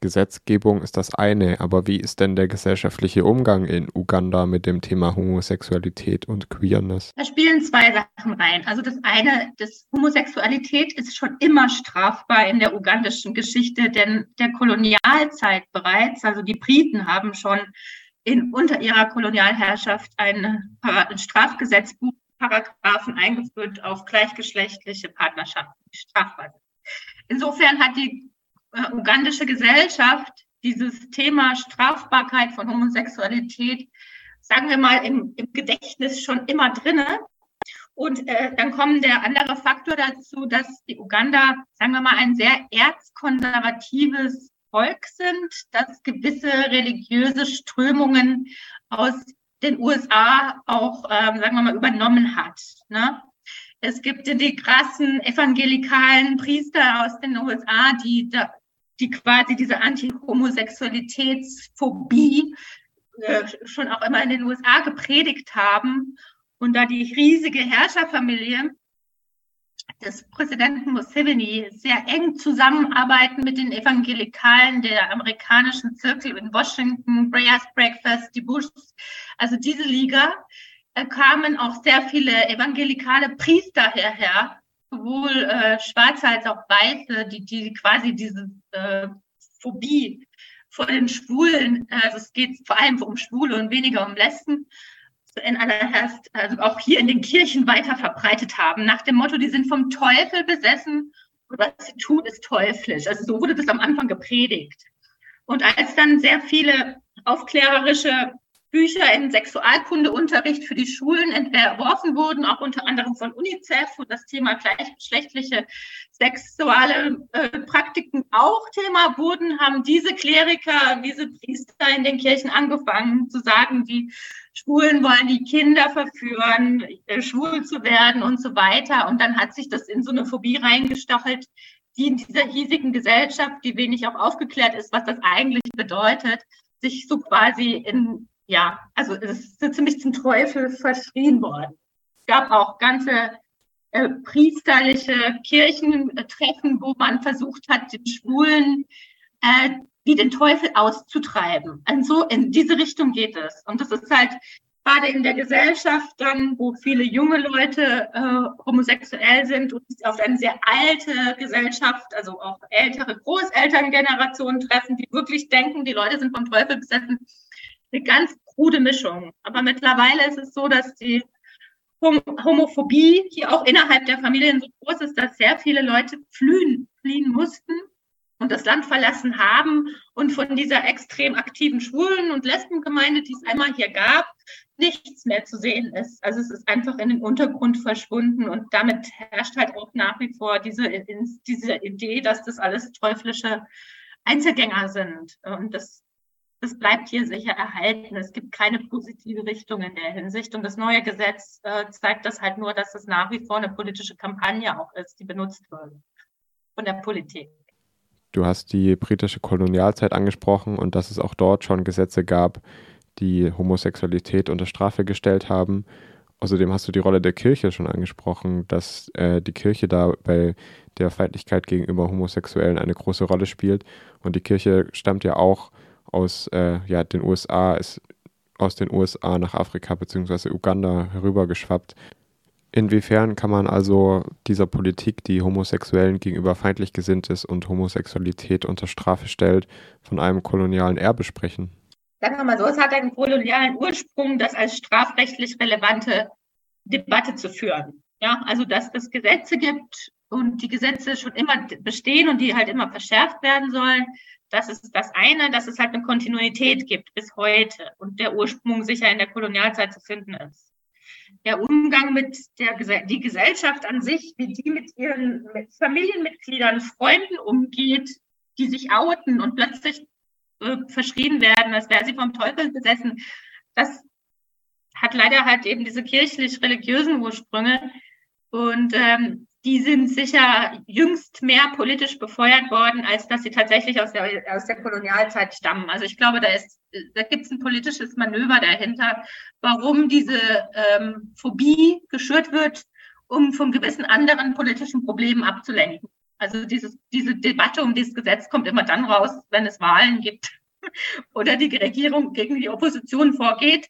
Gesetzgebung ist das eine, aber wie ist denn der gesellschaftliche Umgang in Uganda mit dem Thema Homosexualität und Queerness? Da spielen zwei Sachen rein. Also das eine, das Homosexualität ist schon immer strafbar in der ugandischen Geschichte, denn der Kolonialzeit bereits, also die Briten haben schon in, unter ihrer Kolonialherrschaft ein, ein Strafgesetzbuch Paragraphen eingeführt auf gleichgeschlechtliche Partnerschaften, die strafbar sind. Insofern hat die äh, ugandische Gesellschaft dieses Thema Strafbarkeit von Homosexualität, sagen wir mal, im, im Gedächtnis schon immer drinne. Und äh, dann kommt der andere Faktor dazu, dass die Uganda, sagen wir mal, ein sehr erzkonservatives Volk sind, das gewisse religiöse Strömungen aus den USA auch, ähm, sagen wir mal, übernommen hat. Ne? Es gibt die krassen evangelikalen Priester aus den USA, die, da, die quasi diese Anti-Homosexualitätsphobie äh, schon auch immer in den USA gepredigt haben. Und da die riesige Herrscherfamilie des Präsidenten Museveni sehr eng zusammenarbeiten mit den Evangelikalen der amerikanischen Zirkel in Washington, Breyers Breakfast, die Bushs, also diese Liga, kamen auch sehr viele evangelikale Priester hierher, sowohl äh, Schwarze als auch Weiße, die, die quasi diese äh, Phobie vor den Schwulen, also es geht vor allem um Schwule und weniger um Lesben, in aller Herst, also auch hier in den Kirchen weiter verbreitet haben, nach dem Motto, die sind vom Teufel besessen und was sie tun, ist teuflisch. Also so wurde das am Anfang gepredigt. Und als dann sehr viele aufklärerische Bücher im Sexualkundeunterricht für die Schulen entworfen wurden, auch unter anderem von UNICEF, wo das Thema gleichgeschlechtliche sexuelle äh, Praktiken auch Thema wurden, haben diese Kleriker, diese Priester in den Kirchen angefangen zu sagen, die Schwulen wollen die Kinder verführen, äh, schwul zu werden und so weiter. Und dann hat sich das in so eine Phobie reingestachelt, die in dieser hiesigen Gesellschaft, die wenig auch aufgeklärt ist, was das eigentlich bedeutet, sich so quasi in ja, also es ist ziemlich zum Teufel verschrien worden. Es gab auch ganze äh, priesterliche Kirchentreffen, wo man versucht hat, den Schwulen äh, wie den Teufel auszutreiben. Und so in diese Richtung geht es. Und das ist halt gerade in der Gesellschaft dann, wo viele junge Leute äh, homosexuell sind und auf eine sehr alte Gesellschaft, also auch ältere Großelterngenerationen treffen, die wirklich denken, die Leute sind vom Teufel besessen, eine ganz krude Mischung. Aber mittlerweile ist es so, dass die Homophobie hier auch innerhalb der Familien so groß ist, dass sehr viele Leute fliehen, fliehen mussten und das Land verlassen haben und von dieser extrem aktiven Schwulen- und Lesbengemeinde, die es einmal hier gab, nichts mehr zu sehen ist. Also es ist einfach in den Untergrund verschwunden und damit herrscht halt auch nach wie vor diese, diese Idee, dass das alles teuflische Einzelgänger sind. Und das das bleibt hier sicher erhalten. Es gibt keine positive Richtung in der Hinsicht. Und das neue Gesetz äh, zeigt das halt nur, dass es nach wie vor eine politische Kampagne auch ist, die benutzt wird von der Politik. Du hast die britische Kolonialzeit angesprochen und dass es auch dort schon Gesetze gab, die Homosexualität unter Strafe gestellt haben. Außerdem hast du die Rolle der Kirche schon angesprochen, dass äh, die Kirche da bei der Feindlichkeit gegenüber Homosexuellen eine große Rolle spielt. Und die Kirche stammt ja auch aus äh, ja, den USA, ist aus den USA nach Afrika bzw. Uganda herübergeschwappt. Inwiefern kann man also dieser Politik, die Homosexuellen gegenüber feindlich gesinnt ist und Homosexualität unter Strafe stellt, von einem kolonialen Erbe sprechen? Sagen wir mal so, es hat einen kolonialen Ursprung, das als strafrechtlich relevante Debatte zu führen. Ja, also dass es Gesetze gibt und die Gesetze schon immer bestehen und die halt immer verschärft werden sollen, das ist das eine, dass es halt eine Kontinuität gibt bis heute und der Ursprung sicher in der Kolonialzeit zu finden ist. Der Umgang mit der die Gesellschaft an sich, wie die mit ihren mit Familienmitgliedern, Freunden umgeht, die sich outen und plötzlich äh, verschrien werden, als wäre sie vom Teufel besessen, das hat leider halt eben diese kirchlich-religiösen Ursprünge. Und ähm, die sind sicher jüngst mehr politisch befeuert worden, als dass sie tatsächlich aus der, aus der Kolonialzeit stammen. Also ich glaube, da ist, da gibt es ein politisches Manöver dahinter, warum diese ähm, Phobie geschürt wird, um von gewissen anderen politischen Problemen abzulenken. Also dieses, diese Debatte um dieses Gesetz kommt immer dann raus, wenn es Wahlen gibt oder die Regierung gegen die Opposition vorgeht.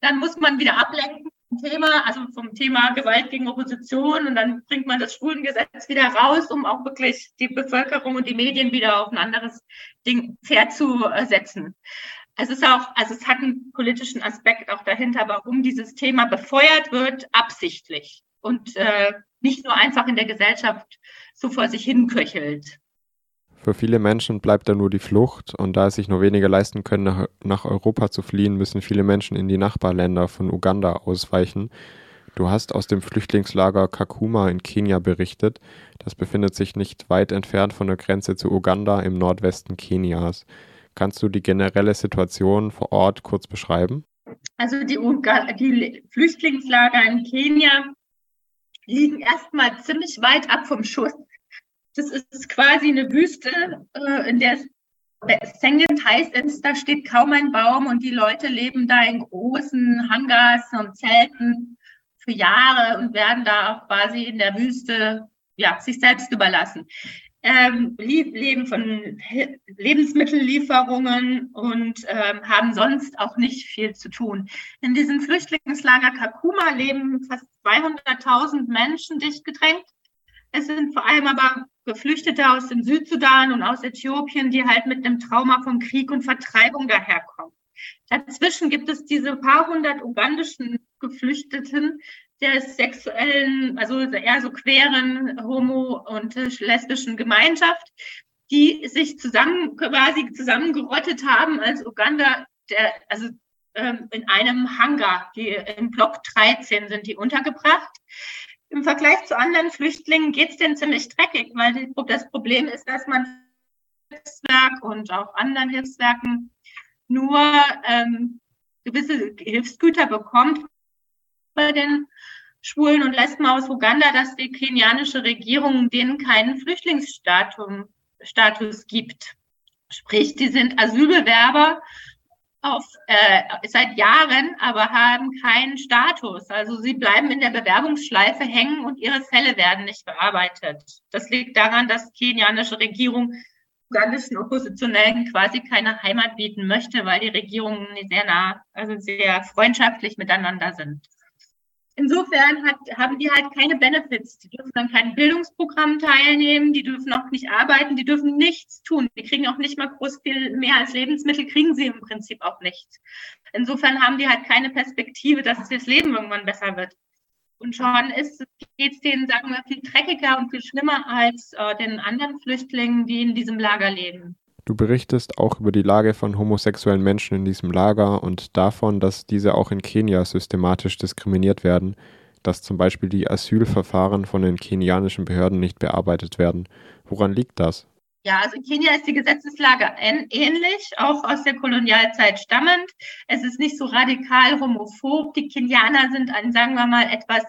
Dann muss man wieder ablenken Thema, also vom Thema Gewalt gegen Opposition und dann bringt man das Schwulengesetz wieder raus, um auch wirklich die Bevölkerung und die Medien wieder auf ein anderes Ding Pferd zu setzen. Es ist auch, also es hat einen politischen Aspekt auch dahinter, warum dieses Thema befeuert wird, absichtlich und äh, nicht nur einfach in der Gesellschaft so vor sich hinköchelt. Für viele Menschen bleibt da nur die Flucht und da es sich nur wenige leisten können, nach, Europa zu fliehen, müssen viele Menschen in die Nachbarländer von Uganda ausweichen. Du hast aus dem Flüchtlingslager Kakuma in Kenia berichtet. Das befindet sich nicht weit entfernt von der Grenze zu Uganda im Nordwesten Kenias. Kannst du die generelle Situation vor Ort kurz beschreiben? Also die, die Flüchtlingslager in Kenia liegen erstmal ziemlich weit ab vom Schuss das ist quasi eine Wüste, äh, in der es sengend heiß ist. Da steht kaum ein Baum und die Leute leben da in großen Hangars und Zelten für Jahre und werden da quasi in der Wüste ja, sich selbst überlassen. Ähm, leben von Lebensmittellieferungen und ähm, haben sonst auch nicht viel zu tun. In diesem Flüchtlingslager Kakuma leben fast 200.000 Menschen dicht gedrängt. Es sind vor allem aber Geflüchtete aus dem Südsudan und aus Äthiopien, die halt mit einem Trauma von Krieg und Vertreibung daherkommen. Dazwischen gibt es diese paar hundert ugandischen Geflüchteten der sexuellen, also eher so queeren, homo- und lesbischen Gemeinschaft, die sich zusammen, quasi zusammengerottet haben als Uganda, der, also ähm, in einem Hangar, die im Block 13 sind die untergebracht. Im Vergleich zu anderen Flüchtlingen geht es denen ziemlich dreckig, weil die, das Problem ist, dass man Hilfswerk und auch anderen Hilfswerken nur ähm, gewisse Hilfsgüter bekommt bei den Schwulen und Lesben aus Uganda, dass die kenianische Regierung denen keinen Flüchtlingsstatus gibt. Sprich, die sind Asylbewerber auf, äh, seit Jahren, aber haben keinen Status. Also sie bleiben in der Bewerbungsschleife hängen und ihre Fälle werden nicht bearbeitet. Das liegt daran, dass die kenianische Regierung ugandischen Oppositionellen quasi keine Heimat bieten möchte, weil die Regierungen sehr nah, also sehr freundschaftlich miteinander sind. Insofern hat, haben die halt keine Benefits. Die dürfen an keinem Bildungsprogramm teilnehmen, die dürfen auch nicht arbeiten, die dürfen nichts tun. Die kriegen auch nicht mal groß viel mehr als Lebensmittel, kriegen sie im Prinzip auch nicht. Insofern haben die halt keine Perspektive, dass das Leben irgendwann besser wird. Und schon geht es denen, sagen wir, viel dreckiger und viel schlimmer als äh, den anderen Flüchtlingen, die in diesem Lager leben. Du berichtest auch über die Lage von homosexuellen Menschen in diesem Lager und davon, dass diese auch in Kenia systematisch diskriminiert werden, dass zum Beispiel die Asylverfahren von den kenianischen Behörden nicht bearbeitet werden. Woran liegt das? Ja, also in Kenia ist die Gesetzeslage ähnlich, auch aus der Kolonialzeit stammend. Es ist nicht so radikal homophob. Die Kenianer sind ein, sagen wir mal, etwas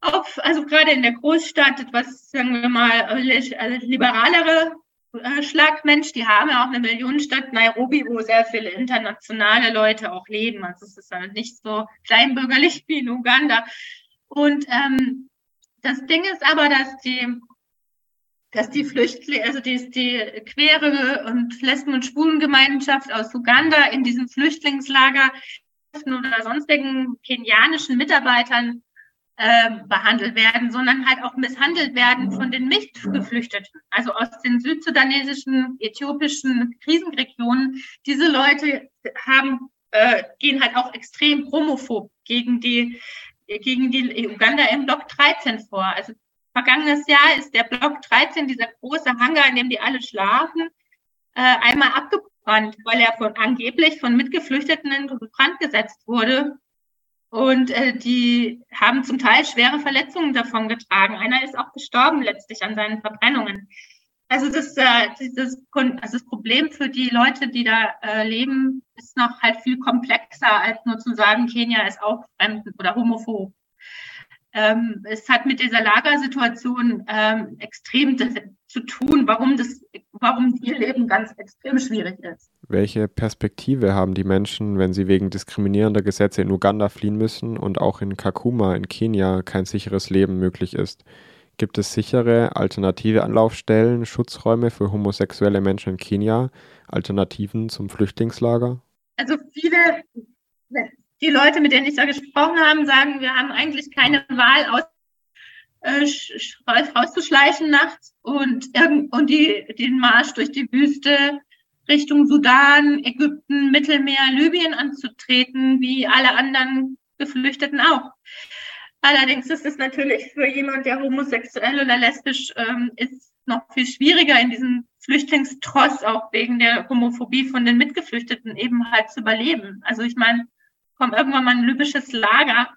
auf, also gerade in der Großstadt etwas, sagen wir mal, liberalere äh, Schlagmensch. Die haben ja auch eine Millionenstadt Nairobi, wo sehr viele internationale Leute auch leben. Also es ist halt nicht so kleinbürgerlich wie in Uganda. Und ähm, das Ding ist aber, dass die, dass die Flüchtlinge, also die, die queere und Lesben- und Schwulengemeinschaft aus Uganda in diesem Flüchtlingslager oder sonstigen kenianischen Mitarbeitern ähm, behandelt werden, sondern halt auch misshandelt werden von den Mitgeflüchteten, also aus den südsudanesischen, äthiopischen Krisenregionen. Diese Leute haben, äh, gehen halt auch extrem homophob gegen die, gegen die Uganda im Block 13 vor. Also vergangenes Jahr ist der Block 13, dieser große Hangar, in dem die alle schlafen, äh, einmal abgebrannt, weil er von, angeblich von Mitgeflüchteten in Brand gesetzt wurde und äh, die haben zum Teil schwere Verletzungen davon getragen. Einer ist auch gestorben letztlich an seinen Verbrennungen. Also das, äh, das, also das Problem für die Leute, die da äh, leben, ist noch halt viel komplexer, als nur zu sagen, Kenia ist auch fremd oder homophob. Ähm, es hat mit dieser Lagersituation ähm, extrem zu tun, warum, das, warum ihr Leben ganz extrem schwierig ist. Welche Perspektive haben die Menschen, wenn sie wegen diskriminierender Gesetze in Uganda fliehen müssen und auch in Kakuma in Kenia kein sicheres Leben möglich ist? Gibt es sichere alternative Anlaufstellen, Schutzräume für homosexuelle Menschen in Kenia, Alternativen zum Flüchtlingslager? Also viele, die Leute, mit denen ich da gesprochen habe, sagen, wir haben eigentlich keine Wahl, aus, äh, rauszuschleichen nachts und, und die, den Marsch durch die Wüste Richtung Sudan, Ägypten, Mittelmeer, Libyen anzutreten, wie alle anderen Geflüchteten auch. Allerdings ist es natürlich für jemand, der homosexuell oder lesbisch ähm, ist, noch viel schwieriger in diesem Flüchtlingstross, auch wegen der Homophobie von den Mitgeflüchteten eben halt zu überleben. Also ich meine, kommt irgendwann mal ein libysches Lager,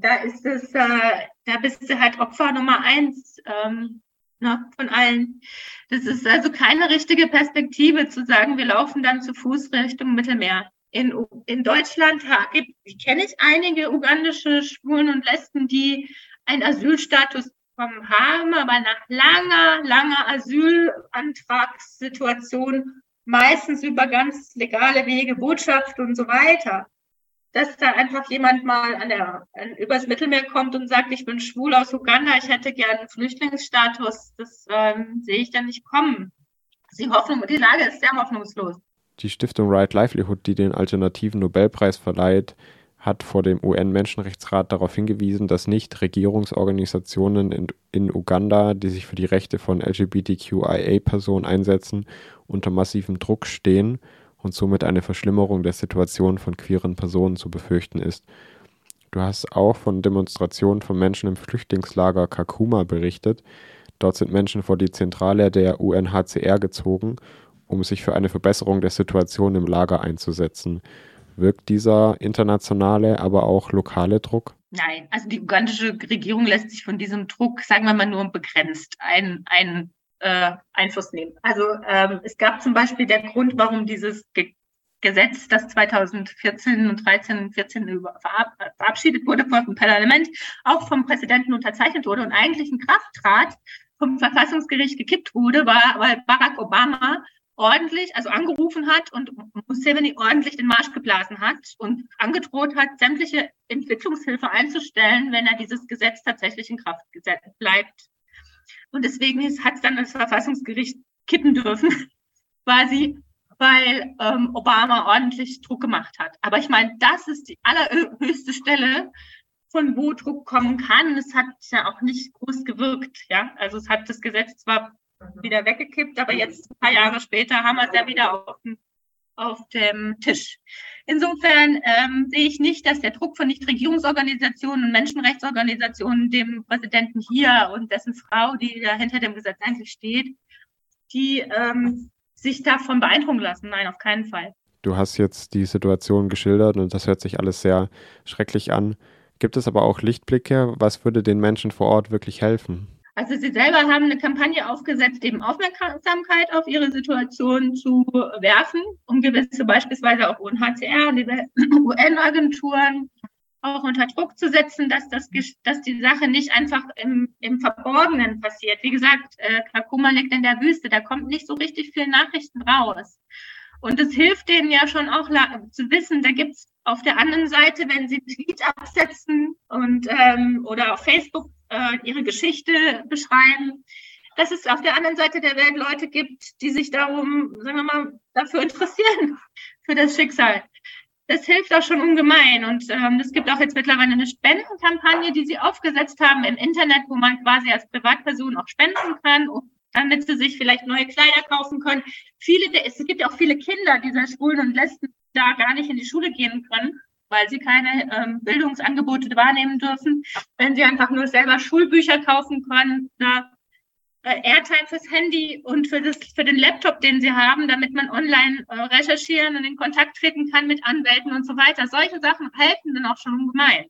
da ist es, äh, da bist du halt Opfer Nummer eins ähm, ne, von allen. Das ist also keine richtige Perspektive zu sagen, wir laufen dann zu Fuß Richtung Mittelmeer. In, in Deutschland kenne ich einige ugandische Schwulen und Lesben, die einen Asylstatus bekommen haben, aber nach langer, langer Asylantragssituation, meistens über ganz legale Wege, Botschaft und so weiter dass da einfach jemand mal an der, an, übers Mittelmeer kommt und sagt, ich bin schwul aus Uganda, ich hätte gerne Flüchtlingsstatus, das ähm, sehe ich dann nicht kommen. Die Hoffnung, die Lage ist sehr hoffnungslos. Die Stiftung Right Livelihood, die den alternativen Nobelpreis verleiht, hat vor dem UN-Menschenrechtsrat darauf hingewiesen, dass nicht Regierungsorganisationen in, in, Uganda, die sich für die Rechte von LGBTQIA-Personen einsetzen, unter massivem Druck stehen und somit eine Verschlimmerung der Situation von queeren Personen zu befürchten ist. Du hast auch von Demonstrationen von Menschen im Flüchtlingslager Kakuma berichtet. Dort sind Menschen vor die Zentrale der UNHCR gezogen, um sich für eine Verbesserung der Situation im Lager einzusetzen. Wirkt dieser internationale, aber auch lokale Druck? Nein, also die ugandische Regierung lässt sich von diesem Druck, sagen wir mal, nur begrenzt ein, ein äh, Einfluss nehmen. Also ähm, es gab zum Beispiel der Grund, warum dieses Ge Gesetz, das 2014 und 13, 14 über, verab verabschiedet wurde vom Parlament, auch vom Präsidenten unterzeichnet wurde und eigentlich in Kraft trat, vom Verfassungsgericht gekippt wurde, war, weil Barack Obama ordentlich, also angerufen hat und Museveni ordentlich den Marsch geblasen hat und angedroht hat, sämtliche Entwicklungshilfe einzustellen, wenn er dieses Gesetz tatsächlich in Kraft bleibt. Und deswegen hat es dann das Verfassungsgericht kippen dürfen, quasi, weil ähm, Obama ordentlich Druck gemacht hat. Aber ich meine, das ist die allerhöchste Stelle, von wo Druck kommen kann. Es hat ja auch nicht groß gewirkt. Ja, also es hat das Gesetz zwar wieder weggekippt, aber jetzt ein paar Jahre später haben wir es ja wieder auf dem auf dem Tisch. Insofern ähm, sehe ich nicht, dass der Druck von Nichtregierungsorganisationen und Menschenrechtsorganisationen dem Präsidenten hier und dessen Frau, die da hinter dem Gesetz eigentlich steht, die ähm, sich davon beeindrucken lassen. Nein, auf keinen Fall. Du hast jetzt die Situation geschildert und das hört sich alles sehr schrecklich an. Gibt es aber auch Lichtblicke? Was würde den Menschen vor Ort wirklich helfen? Also sie selber haben eine Kampagne aufgesetzt, eben Aufmerksamkeit auf ihre Situation zu werfen, um gewisse beispielsweise auch UNHCR UN-Agenturen auch unter Druck zu setzen, dass, das, dass die Sache nicht einfach im, im Verborgenen passiert. Wie gesagt, äh, Kakuma liegt in der Wüste, da kommt nicht so richtig viel Nachrichten raus. Und es hilft denen ja schon auch zu wissen, da gibt es auf der anderen Seite, wenn sie Tweet absetzen und ähm, oder auf Facebook äh, ihre Geschichte beschreiben, dass es auf der anderen Seite der Welt Leute gibt, die sich darum, sagen wir mal, dafür interessieren, für das Schicksal. Das hilft auch schon ungemein. Und ähm, es gibt auch jetzt mittlerweile eine Spendenkampagne, die sie aufgesetzt haben im Internet, wo man quasi als Privatperson auch spenden kann, damit sie sich vielleicht neue Kleider kaufen können. Viele, es gibt ja auch viele Kinder dieser Schwulen und Lesben, da gar nicht in die Schule gehen können weil sie keine ähm, Bildungsangebote wahrnehmen dürfen, wenn sie einfach nur selber Schulbücher kaufen können, oder, äh, Airtime fürs Handy und für, das, für den Laptop, den sie haben, damit man online äh, recherchieren und in Kontakt treten kann mit Anwälten und so weiter. Solche Sachen helfen dann auch schon ungemein.